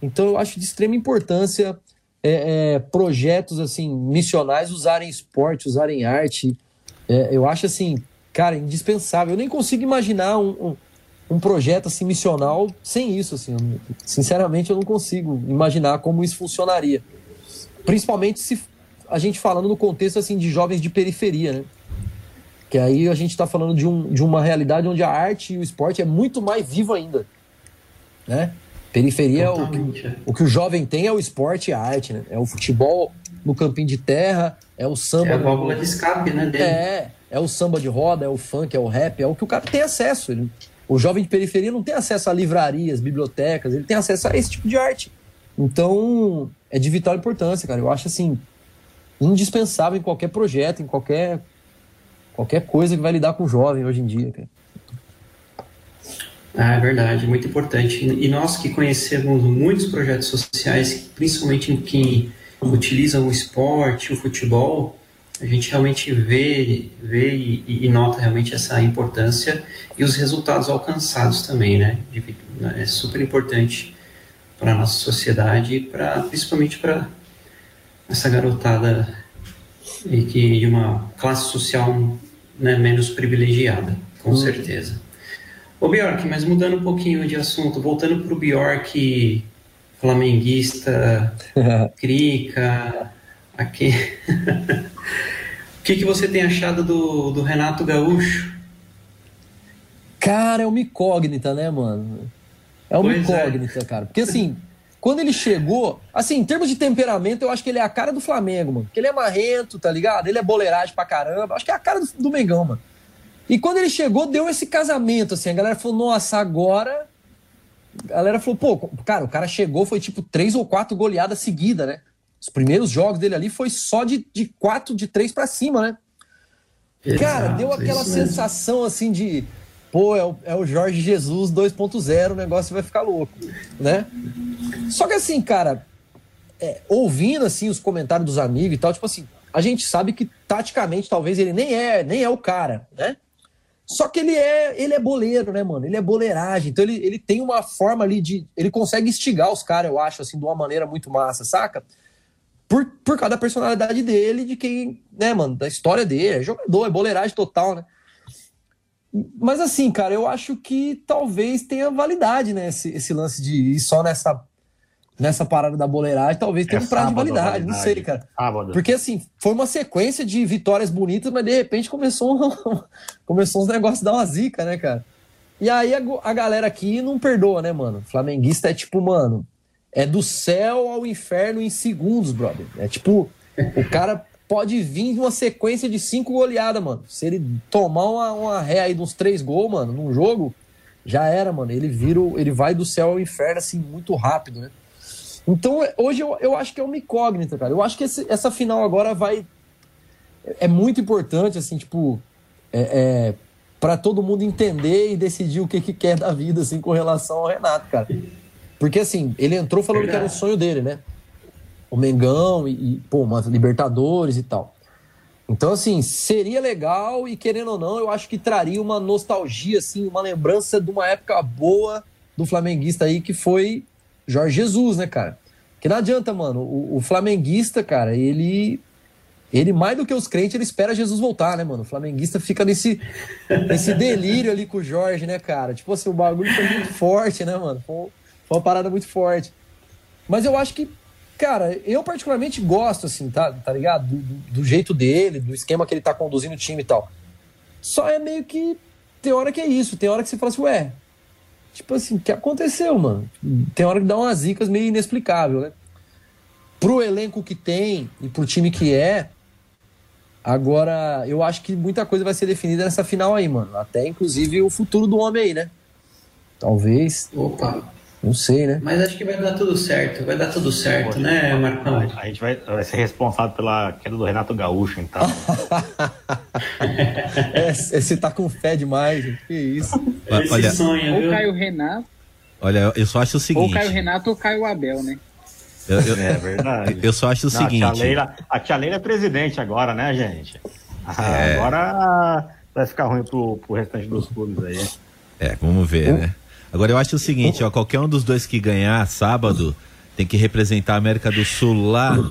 Então, eu acho de extrema importância é, é, projetos assim missionais usarem esporte, usarem arte. É, eu acho assim, cara, indispensável. Eu nem consigo imaginar um, um, um projeto assim missional sem isso. Assim, Eu- sinceramente, eu não consigo imaginar como isso funcionaria. Principalmente se a gente falando no contexto assim de jovens de periferia, né? Que aí a gente está falando de, um, de uma realidade onde a arte e o esporte é muito mais vivo ainda, né? Periferia é o que, é. o que o jovem tem é o esporte e a arte, né? É o futebol no campinho de terra, é o samba. É a válvula de escape, né, dele. é, é o samba de roda, é o funk, é o rap, é o que o cara tem acesso. Ele- o jovem de periferia não tem acesso a livrarias, bibliotecas, ele tem acesso a esse tipo de arte. Então, é de vital importância, cara. Eu acho assim indispensável em qualquer projeto, em qualquer qualquer coisa que vai lidar com o jovem hoje em dia, cara. Ah, é verdade, muito importante. E nós que conhecemos muitos projetos sociais, principalmente em que utilizam o esporte, o futebol, a gente realmente vê, vê e, e nota realmente essa importância e os resultados alcançados também, né? De- É super importante para a nossa sociedade e pra, principalmente para essa garotada que de uma classe social né, menos privilegiada, com certeza. Ô Bjork, mas mudando um pouquinho de assunto, voltando para o Bjork flamenguista, crica, aqui. o que, que você tem achado do, do Renato Gaúcho? Cara, é uma incógnita, né, mano? É uma Pois é. incógnita, cara. Porque assim, quando ele chegou, assim, em termos de temperamento, eu acho que ele é a cara do Flamengo, mano. Porque ele é marrento, tá ligado? Ele é boleiragem pra caramba. Acho que é a cara do, do Mengão, mano. E quando ele chegou, deu esse casamento, assim. A galera falou, nossa, agora. A galera falou, pô, cara, o cara chegou, foi tipo três ou quatro goleadas seguidas, né? Os primeiros jogos dele ali foi só de, de quatro, de três pra cima, né? Cara, Exato, deu aquela sensação assim de. pô, é o, é o Jorge Jesus 2.0, o negócio vai ficar louco, né? Só que assim, cara, é, ouvindo assim os comentários dos amigos e tal, tipo assim, a gente sabe que taticamente talvez ele nem é, nem é o cara, né? Só que ele é, ele é boleiro, né, mano? Ele é boleiragem. Então ele, ele tem uma forma ali de. Ele consegue instigar os caras, eu acho, assim, de uma maneira muito massa, saca? Por, por causa da personalidade dele, de quem, né, mano, da história dele. É jogador, é boleiragem total, né? Mas assim, cara, eu acho que talvez tenha validade, né? Esse, esse lance de ir só nessa nessa parada da boleiragem, talvez tenha É um prazo de validade, não sei, cara. Sábado. Porque assim, foi uma sequência de vitórias bonitas, mas de repente começou, um- começou uns negócios da uma zica, né, cara? E aí a, a galera aqui não perdoa, né, mano? Flamenguista é tipo, mano, é do céu ao inferno em segundos, brother. É tipo, o cara pode vir uma sequência de cinco goleadas, mano. Se ele tomar uma, uma ré aí de uns três gols, mano, num jogo, já era, mano. Ele vira, ele vai do céu ao inferno, assim, muito rápido, né? Então, é- hoje eu, eu acho que é uma incógnita, cara. Eu acho que esse- essa final agora vai. É muito importante, assim, tipo. É, para todo mundo entender e decidir o que, que quer da vida, assim, com relação ao Renato, cara. Porque, assim, ele entrou falando que era o sonho dele, né? O Mengão e, e pô, uma Libertadores e tal. Então, assim, seria legal e, querendo ou não, eu acho que traria uma nostalgia, assim, uma lembrança de uma época boa do flamenguista aí, que foi Jorge Jesus, né, cara? Que não adianta, mano. O, o flamenguista, cara, ele. Ele, mais do que os crentes, ele espera Jesus voltar, né, mano? O flamenguista fica nesse, nesse delírio ali com o Jorge, né, cara? Tipo assim, o bagulho foi muito forte, né, mano? Foi, foi uma parada muito forte. Mas eu acho que, cara, eu particularmente gosto, assim, tá, tá ligado? Do, do- do jeito dele, do esquema que ele tá conduzindo o time e tal. Só é meio que. Tem hora que é isso, tem hora que você fala assim, ué, Tipo assim, o que aconteceu, mano? Tem hora que dá umas zicas meio inexplicável, né? Pro elenco que tem e pro time que é, agora eu acho que muita coisa vai ser definida nessa final aí, mano. Até inclusive o futuro do homem aí, né? Talvez, Opa, não sei, né? mas acho que vai dar tudo certo, vai dar tudo certo, né, Marcão? A gente vai, vai ser responsável pela queda do Renato Gaúcho, então. É, você tá com fé demais, gente. que isso. Esse Olha, sonho, Ou viu? Caio Renato, olha, eu só acho o ou seguinte. Caio Renato ou Caio Abel, né? eu, eu- É verdade. eu só acho o Não, a, tia seguinte. Leila, a tia Leila é presidente agora, né, gente? Ah, É. Agora vai ficar ruim pro, pro restante dos clubes aí. É, vamos ver, né? Agora eu acho o seguinte, ó, qualquer um dos dois que ganhar sábado tem que representar a América do Sul lá,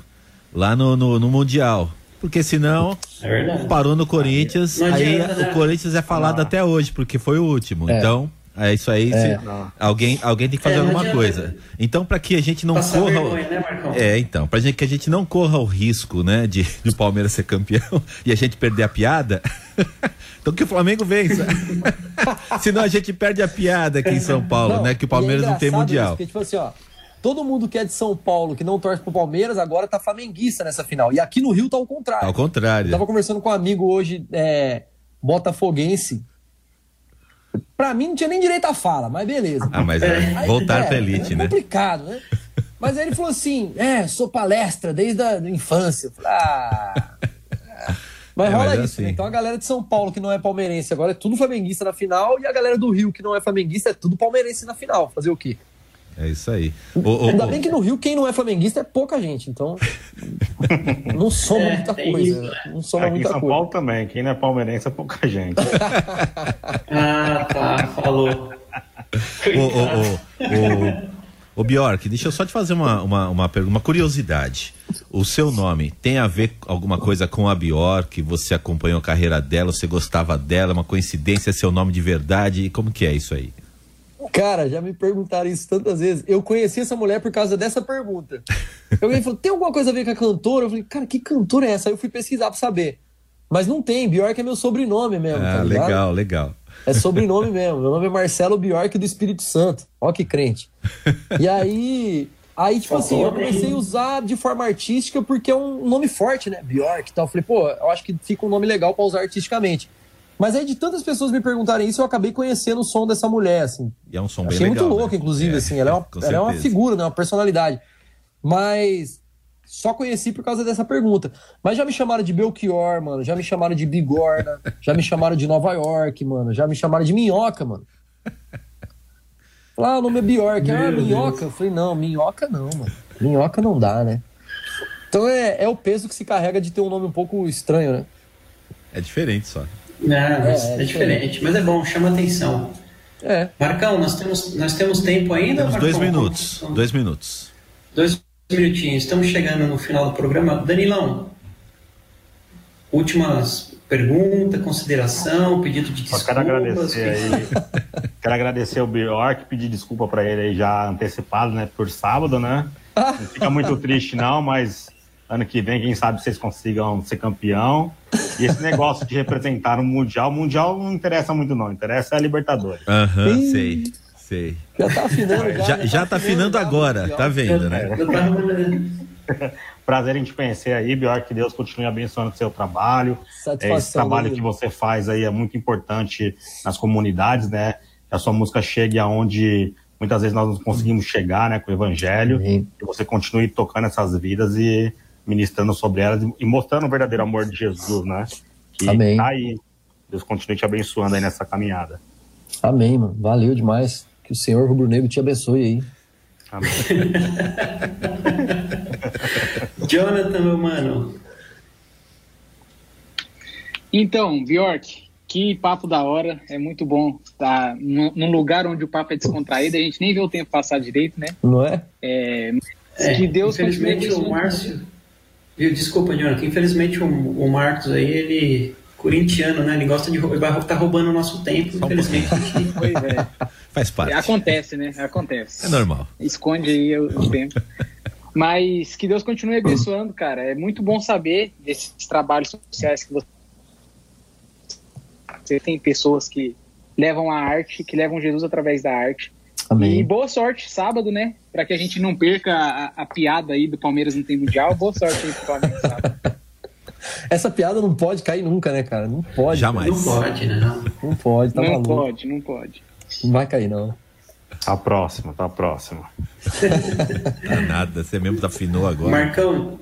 lá no, no, no Mundial. Porque senão É parou no Corinthians, aí adianta, né? o Corinthians é falado até hoje, porque foi o último. É. Então, é isso aí. se- Não. alguém, alguém tem que fazer É, não alguma coisa. Então, para que a gente não Passar corra. vergonha, né, Marcão? É, então, pra gente que a gente não corra o risco, né, de, de o Palmeiras ser campeão e a gente perder a piada, então que o Flamengo vença. Senão a gente perde a piada aqui em São Paulo, né, que o Palmeiras é não tem mundial. isso, porque, tipo assim, ó, todo mundo que é de São Paulo, que não torce pro Palmeiras, agora tá flamenguista nessa final. E aqui no Rio tá ao contrário. Ao contrário. Eu tava conversando com um amigo hoje, é, botafoguense. Pra mim não tinha nem direito à fala, mas beleza. Ah, mas é, Aí, voltar é, pra elite, é né? complicado, né? Mas aí ele falou assim: é, sou palestra desde a infância. Falei, ah. Mas É, rola mas é isso, né? assim. Então a galera de São Paulo que não é palmeirense agora é tudo flamenguista na final e a galera do Rio que não é flamenguista é tudo palmeirense na final. Fazer o quê? É isso aí. Ô, Ainda ô, bem que no Rio quem não é flamenguista é pouca gente, então não soma É, muita tem coisa. isso, né? Não soma Aqui em muita São coisa. Paulo também. Quem não é palmeirense é pouca gente. Ah, tá, falou. Ô, Bjork, deixa eu só te fazer uma, uma, uma, pergunta, uma curiosidade. O seu nome tem a ver alguma coisa com a Bjork? Você acompanhou a carreira dela, você gostava dela, uma coincidência, é seu nome de verdade? Como que é isso aí? Cara, já me perguntaram isso tantas vezes. Eu conheci essa mulher por causa dessa pergunta. Alguém falou: tem alguma coisa a ver com a cantora? Eu falei, cara, que cantora é essa? Aí eu fui pesquisar pra saber. Mas não tem, Bjork é meu sobrenome mesmo. Ah, tá legal, legal. É sobrenome mesmo. Meu nome é Marcelo Bjork do Espírito Santo. Ó que crente. E aí, aí tipo assim, eu comecei a usar de forma artística porque é um nome forte, né? Bjork e tal. Eu falei, pô, eu acho que fica um nome legal pra usar artisticamente. Mas aí de tantas pessoas me perguntarem isso, eu acabei conhecendo o som dessa mulher, assim. E é um som bem Achei legal. muito louco, né? inclusive, É, assim. Ela é, uma, ela é uma figura, né? Uma personalidade. Mas só conheci por causa dessa pergunta. Mas já me chamaram de Belchior, mano. Já me chamaram de Bigorna. já me chamaram de Nova York, mano. Já me chamaram de Minhoca, mano. Falaram, ah, o nome é Bjork. Ah, Minhoca? Eu falei, não, Minhoca não, mano. Minhoca não dá, né? Então é, é o peso que se carrega de ter um nome um pouco estranho, né? É diferente só. Não, é, é, é diferente, mas é bom, chama atenção. É. Marcão, nós temos, nós temos tempo ainda? Temos Marcão? dois minutos. Dois minutos. Dois minutinhos. Estamos chegando no final do programa. Danilão, últimas pergunta, consideração, pedido de desculpas. Só quero agradecer aí. quero agradecer o Bjork, pedir desculpa para ele aí já antecipado, né? Por sábado, né? Não fica muito triste, não, mas ano que vem, quem sabe vocês consigam ser campeão. E esse negócio de representar o Mundial, o Mundial não interessa muito, não. Interessa a Libertadores. Aham, uhum, sei. Sei. Já tá afinando. Já, já, já tá afinando agora, tá vendo, né? Prazer em te conhecer aí, Bior, que Deus continue abençoando o seu trabalho. Satisfação, Esse trabalho que você faz aí é muito importante nas comunidades, né? Que a sua música chegue aonde muitas vezes nós não conseguimos chegar, né, com o evangelho. Amém. Que você continue tocando essas vidas e ministrando sobre elas e mostrando o verdadeiro amor de Jesus, né? Que Amém. tá aí. Deus continue te abençoando aí nessa caminhada. Amém, mano. Valeu demais. Que o Senhor Rubro Negro te abençoe aí. Amém. Jonathan, meu mano. Então, Bjork, que papo da hora. É muito bom estar num lugar onde o papo é descontraído. A gente nem vê o tempo passar direito, né? Não é? É, É, que Deus continue infelizmente o. Márcio. Viu, Desculpa, Jonathan. Infelizmente o, o Marcos aí, ele. Corintiano, né? Ele gosta de roubar, vai tá roubando o nosso tempo, Só um infelizmente. Pois é. Faz parte. Acontece, né? Acontece. É normal. Esconde aí o, o tempo. Mas que Deus continue abençoando, cara. É muito bom saber desses trabalhos sociais que você você tem pessoas que levam a arte, que levam Jesus através da arte. E boa sorte sábado, né? Para que a gente não perca a, a piada aí do Palmeiras não tem mundial. Boa sorte aí pro Palmeiras sábado. Essa piada não pode cair nunca, né, cara? Não pode. Jamais. Não pode, né? Não pode, tá não maluco. pode, não pode. Não vai cair, não. Tá próximo, tá próximo. Tá nada. Você mesmo afinou agora. Marcão,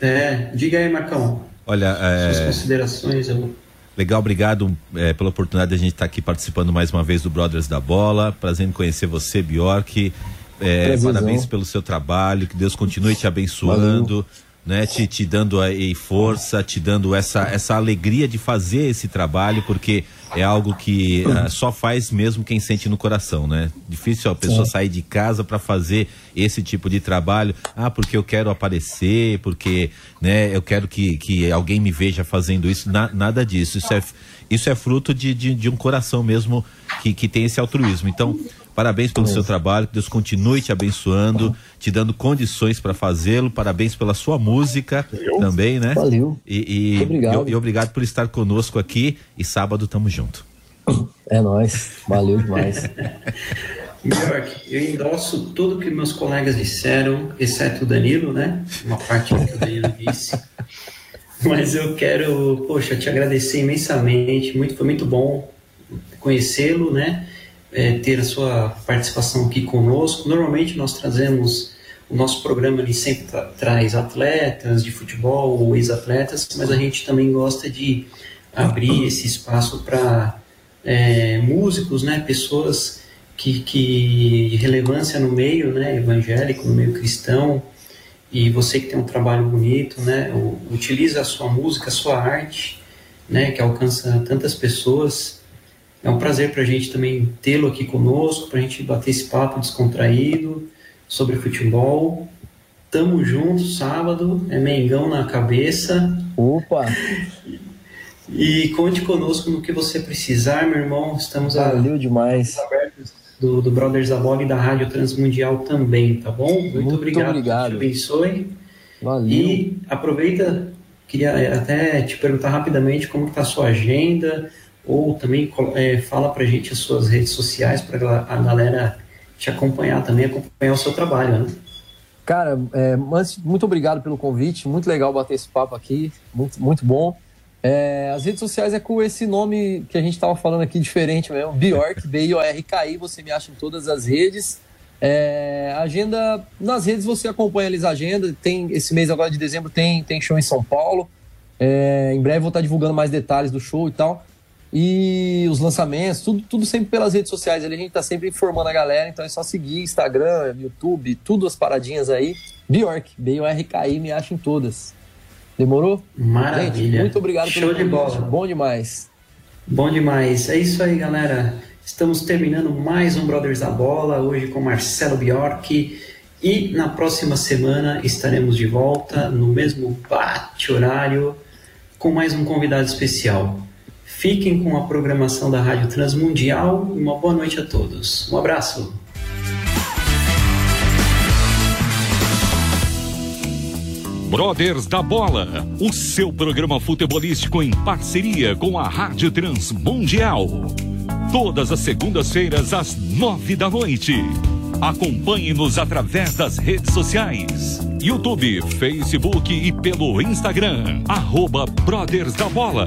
é, diga aí, Marcão. Olha, Suas é, considerações. Eu... legal, obrigado é, pela oportunidade de a gente estar aqui participando mais uma vez do Brothers da Bola. Prazer em conhecer você, Bjork. É, parabéns pelo seu trabalho, que Deus continue te abençoando, né? Te, te dando aí força, te dando essa, essa alegria de fazer esse trabalho, porque é algo que ah, só faz mesmo quem sente no coração, né? Difícil a pessoa Sim. sair de casa para fazer esse tipo de trabalho. Ah, porque eu quero aparecer, porque né, eu quero que, que alguém me veja fazendo isso. Na- nada disso. Isso é, isso é fruto de, de, de um coração mesmo que, que tem esse altruísmo. Então, parabéns pelo seu trabalho, que Deus continue te abençoando, te dando condições para fazê-lo. Parabéns pela sua música também, né? Valeu. E, e, Obrigado. e- e obrigado por estar conosco aqui. E sábado tamo junto. É nóis. Valeu demais. Bjork, eu endosso tudo que meus colegas disseram, exceto o Danilo, né? Uma parte que o Danilo disse. Mas eu quero, poxa, te agradecer imensamente. Muito, foi muito bom conhecê-lo, né? É, ter a sua participação aqui conosco. Normalmente nós trazemos o nosso programa ele sempre tra- traz atletas de futebol ou ex-atletas, mas a gente também gosta de abrir esse espaço para músicos, né? Pessoas que, que relevância no meio, né? Evangélico, no meio cristão. E você que tem um trabalho bonito, né? Utiliza a sua música, a sua arte, né? Que alcança tantas pessoas. É um prazer para a gente também tê-lo aqui conosco, para a gente bater esse papo descontraído sobre futebol. Tamo junto, sábado, é Mengão na cabeça. Opa, E conte conosco no que você precisar, meu irmão. Estamos a, valeu demais. abertos do, do Brothers da Bola e da Rádio Transmundial também, tá bom? Muito, Muito obrigado. obrigado. Te abençoe. Valeu. E aproveita, queria até te perguntar rapidamente como está a sua agenda, ou também é, fala pra gente as suas redes sociais para a galera te acompanhar também, acompanhar o seu trabalho, né? Cara, é, antes, muito obrigado pelo convite. Muito legal bater esse papo aqui. Muito, muito bom. É, as redes sociais é com esse nome que a gente estava falando aqui, diferente mesmo. Bjork, B-I-O-R-K-I. Você me acha em todas as redes. É, agenda nas redes você acompanha eles a agenda. Tem esse mês agora de dezembro tem tem show em São Paulo. É, em breve vou estar divulgando mais detalhes do show e tal. E os lançamentos, tudo, tudo sempre pelas redes sociais. Ali a gente tá sempre informando a galera, então é só seguir Instagram, YouTube, tudo as paradinhas aí. Bjork, B-O-R-K-I, me acham todas. Demorou? Maravilha. Gente, muito obrigado Show pelo de convite. bola. Bom demais. Bom demais. É isso aí, galera. Estamos terminando mais um Brothers da Bola, hoje com Marcelo Bjork. E na próxima semana estaremos de volta no mesmo bate-horário com mais um convidado especial. Fiquem com a programação da Rádio Transmundial e uma boa noite a todos. Um abraço. Brothers da Bola, o seu programa futebolístico em parceria com a Rádio Transmundial. Todas as segundas-feiras às nove da noite. Acompanhe-nos através das redes sociais: YouTube, Facebook e pelo Instagram. Arroba Brothers da Bola.